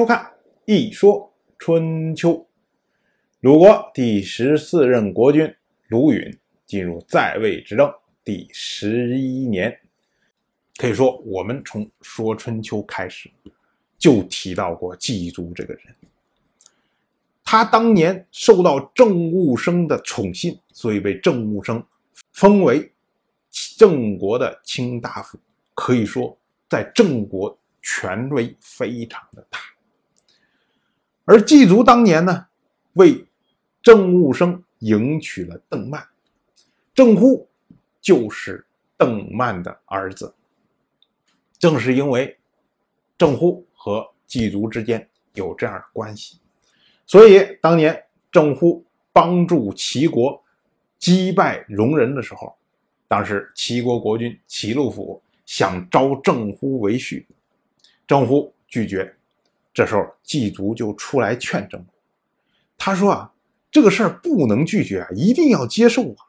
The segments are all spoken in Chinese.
收看《一说春秋》，鲁国第十四任国君鲁允进入在位执政第十一年。可以说，我们从说春秋开始就提到过季足这个人。他当年受到政务生的宠信，所以被政务生封为郑国的卿大夫。可以说，在郑国权威非常的大。而季足当年呢，为郑务生迎娶了邓曼，郑乎就是邓曼的儿子。正是因为郑乎和季足之间有这样的关系，所以当年郑乎帮助齐国击败戎人的时候，当时齐国国君齐禄府想招郑乎为婿，郑乎拒绝。这时候，季足就出来劝郑乎，他说：“啊，这个事儿不能拒绝啊，一定要接受啊。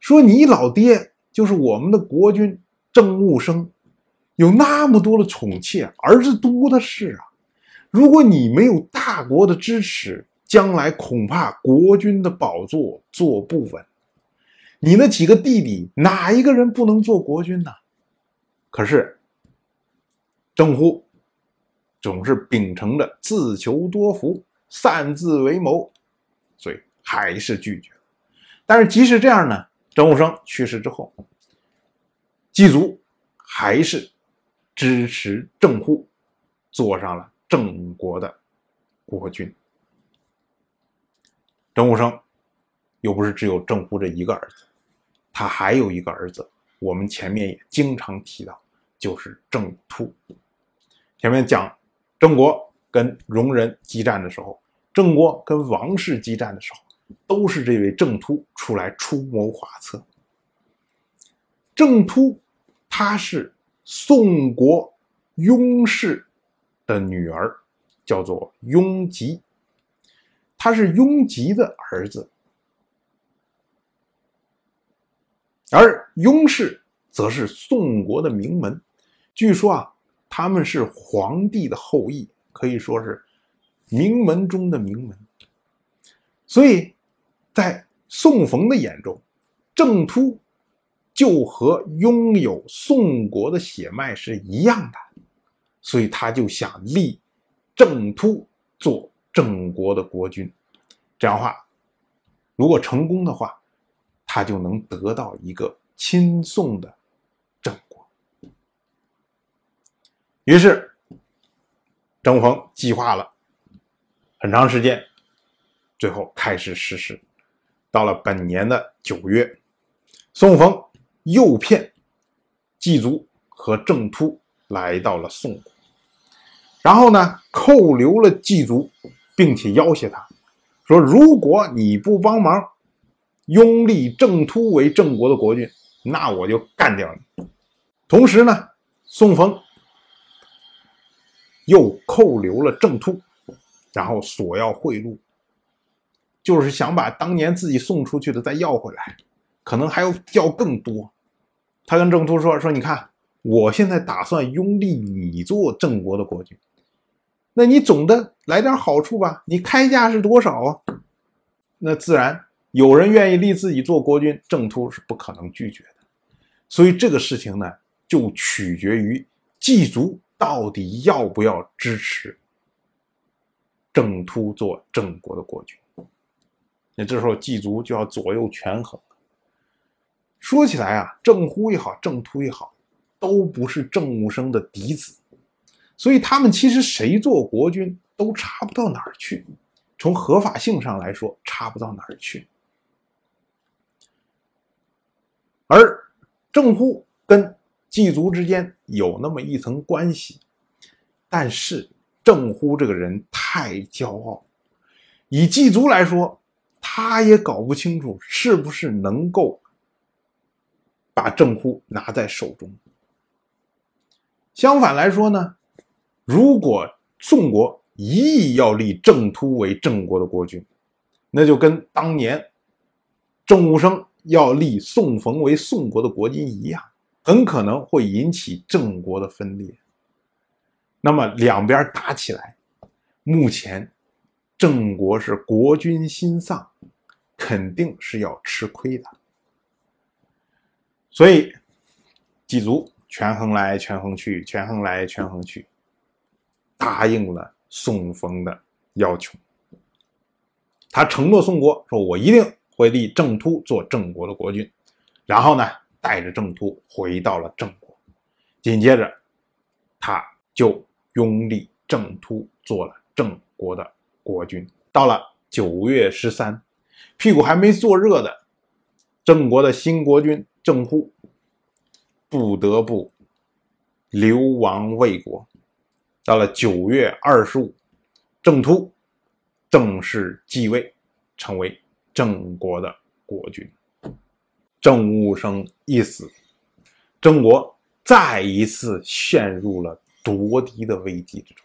说你老爹就是我们的国君郑务生，有那么多的宠妾，儿子多的是啊。如果你没有大国的支持，将来恐怕国君的宝座坐不稳。你那几个弟弟，哪一个人不能做国君呢？可是，郑乎。”总是秉承着自求多福、擅自为谋，所以还是拒绝了。但是即使这样呢，郑武生去世之后，季足还是支持郑乎，做上了郑国的国君。郑武生又不是只有郑乎这一个儿子，他还有一个儿子，我们前面也经常提到，就是郑突。前面讲。郑国跟戎人激战的时候，郑国跟王室激战的时候，都是这位郑突出来出谋划策。郑突，她是宋国雍氏的女儿，叫做雍吉，他是雍吉的儿子，而雍氏则是宋国的名门，据说啊。他们是皇帝的后裔，可以说是名门中的名门。所以，在宋冯的眼中，郑突就和拥有宋国的血脉是一样的，所以他就想立郑突做郑国的国君。这样话，如果成功的话，他就能得到一个亲宋的。于是，郑冯计划了很长时间，最后开始实施。到了本年的九月，宋冯诱骗季足和郑突来到了宋国，然后呢，扣留了季足，并且要挟他说：“如果你不帮忙拥立郑突为郑国的国君，那我就干掉你。”同时呢，宋冯。又扣留了郑突，然后索要贿赂，就是想把当年自己送出去的再要回来，可能还要要更多。他跟郑突说：“说你看，我现在打算拥立你做郑国的国君，那你总得来点好处吧？你开价是多少啊？那自然有人愿意立自己做国君，郑突是不可能拒绝的。所以这个事情呢，就取决于季足。”到底要不要支持郑突做郑国的国君？那这时候季足就要左右权衡。说起来啊，郑忽也好，郑突也好，都不是郑武生的嫡子，所以他们其实谁做国君都差不到哪儿去。从合法性上来说，差不到哪儿去。而郑忽跟。祭族之间有那么一层关系，但是郑乎这个人太骄傲，以祭族来说，他也搞不清楚是不是能够把郑乎拿在手中。相反来说呢，如果宋国一意要立郑突为郑国的国君，那就跟当年郑武生要立宋冯为宋国的国君一样。很可能会引起郑国的分裂，那么两边打起来，目前郑国是国君心丧，肯定是要吃亏的。所以季族权衡来权衡去，权衡来权衡去，答应了宋冯的要求。他承诺宋国说：“我一定会立郑突做郑国的国君。”然后呢，带着郑突回到了郑国。紧接着，他就拥立郑突做了郑国的国君。到了九月十三，屁股还没坐热的郑国的新国君郑忽，不得不流亡魏国。到了九月二十五，郑突正式继位，成为郑国的国君。郑武生一死，郑国。再一次陷入了夺嫡的危机之中，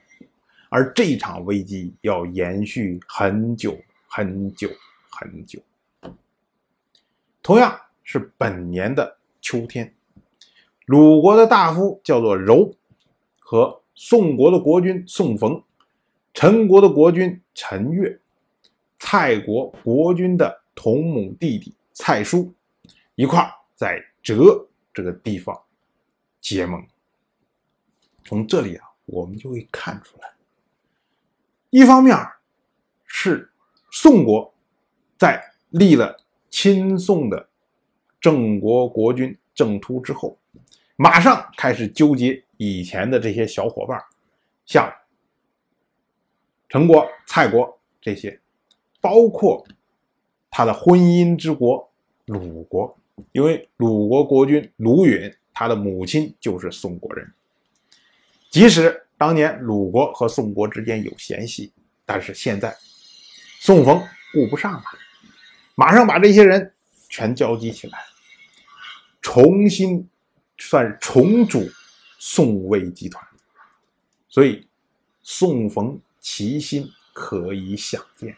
而这场危机要延续很久很久很久。同样是本年的秋天，鲁国的大夫叫做柔，和宋国的国君宋冯、陈国的国君陈越、蔡国国君的同母弟弟蔡叔一块在浙这个地方。结盟，从这里啊，我们就会看出来，一方面是宋国在立了亲宋的郑国国君郑突之后，马上开始纠结以前的这些小伙伴，像陈国、蔡国这些，包括他的婚姻之国鲁国，因为鲁国国君鲁允。他的母亲就是宋国人，即使当年鲁国和宋国之间有嫌隙，但是现在宋冯顾不上了，马上把这些人全召集起来，重新算重组宋魏集团，所以宋冯齐心可以想见。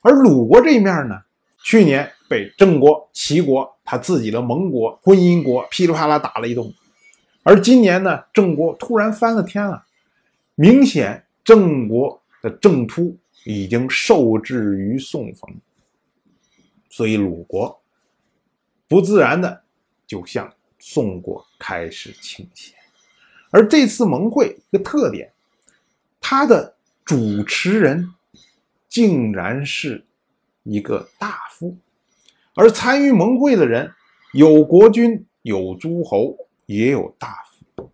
而鲁国这一面呢，去年被郑国、齐国。他自己的盟国、婚姻国噼里啪啦打了一顿，而今年呢，郑国突然翻了天了，明显郑国的郑突已经受制于宋冯，所以鲁国不自然的就向宋国开始倾斜。而这次盟会一个特点，它的主持人竟然是一个大夫。而参与盟会的人有国君，有诸侯，也有大夫，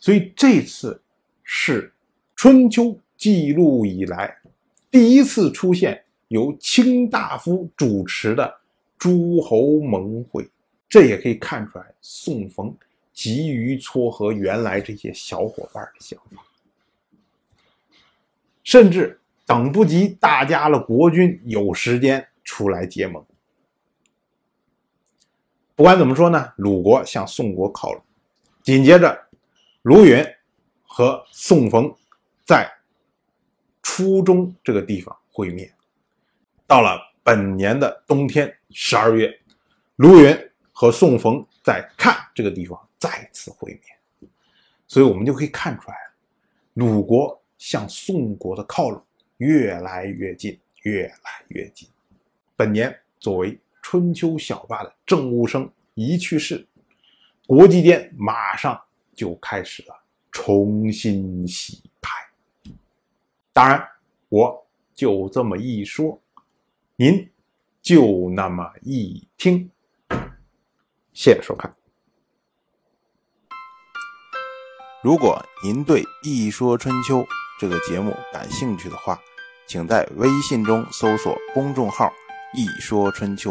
所以这次是春秋记录以来第一次出现由卿大夫主持的诸侯盟会。这也可以看出来，宋冯急于撮合原来这些小伙伴的想法，甚至等不及大家的国君有时间出来结盟。不管怎么说呢，鲁国向宋国靠拢，紧接着，卢云和宋冯在初中这个地方会面。到了本年的冬天十二月，卢云和宋冯在看这个地方再次会面，所以我们就可以看出来，鲁国向宋国的靠拢越来越近，越来越近。本年作为。春秋小霸的郑武生一去世，国际间马上就开始了重新洗牌。当然，我就这么一说，您就那么一听。谢谢收看。如果您对《一说春秋》这个节目感兴趣的话，请在微信中搜索公众号“一说春秋”。